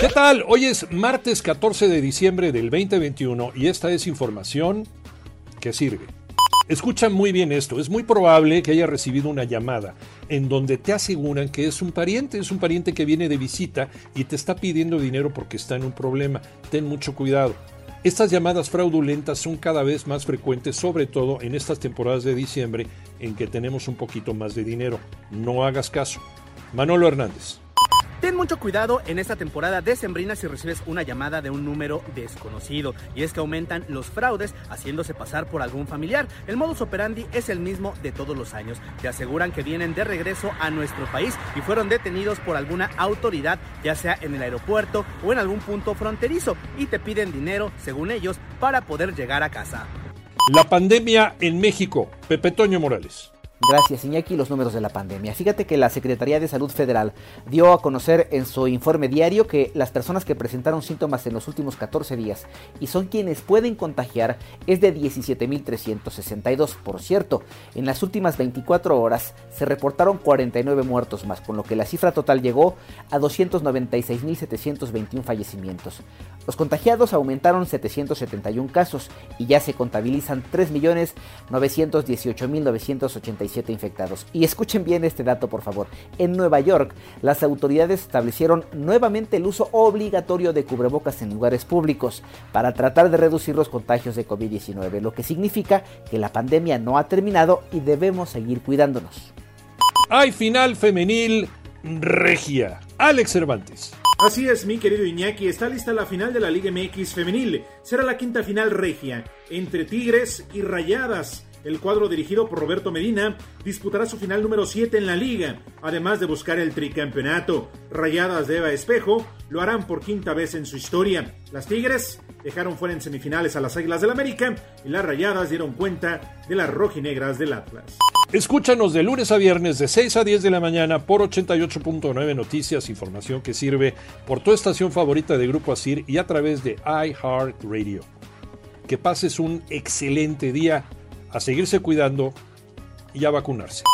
¿Qué tal? Hoy es martes 14 de diciembre del 2021 y esta es información que sirve. Escucha muy bien esto, es muy probable que haya recibido una llamada en donde te aseguran que es un pariente, es un pariente que viene de visita y te está pidiendo dinero porque está en un problema. Ten mucho cuidado. Estas llamadas fraudulentas son cada vez más frecuentes, sobre todo en estas temporadas de diciembre en que tenemos un poquito más de dinero. No hagas caso. Manolo Hernández. Ten mucho cuidado en esta temporada decembrina si recibes una llamada de un número desconocido. Y es que aumentan los fraudes haciéndose pasar por algún familiar. El modus operandi es el mismo de todos los años. Te aseguran que vienen de regreso a nuestro país y fueron detenidos por alguna autoridad, ya sea en el aeropuerto o en algún punto fronterizo, y te piden dinero, según ellos, para poder llegar a casa. La pandemia en México. Pepe Toño Morales. Gracias, Iñaki. Los números de la pandemia. Fíjate que la Secretaría de Salud Federal dio a conocer en su informe diario que las personas que presentaron síntomas en los últimos 14 días y son quienes pueden contagiar es de 17.362. Por cierto, en las últimas 24 horas se reportaron 49 muertos más, con lo que la cifra total llegó a 296.721 fallecimientos. Los contagiados aumentaron 771 casos y ya se contabilizan 3.918.985 infectados. Y escuchen bien este dato, por favor. En Nueva York, las autoridades establecieron nuevamente el uso obligatorio de cubrebocas en lugares públicos para tratar de reducir los contagios de COVID-19, lo que significa que la pandemia no ha terminado y debemos seguir cuidándonos. Hay final femenil regia. Alex Cervantes. Así es, mi querido Iñaki, está lista la final de la Liga MX femenil. Será la quinta final regia entre Tigres y Rayadas. El cuadro dirigido por Roberto Medina disputará su final número 7 en la liga, además de buscar el tricampeonato. Rayadas de Eva Espejo lo harán por quinta vez en su historia. Las Tigres dejaron fuera en semifinales a las Águilas del América y las Rayadas dieron cuenta de las rojinegras del Atlas. Escúchanos de lunes a viernes de 6 a 10 de la mañana por 88.9 Noticias, información que sirve por tu estación favorita de Grupo Asir y a través de iHeartRadio. Que pases un excelente día a seguirse cuidando y a vacunarse.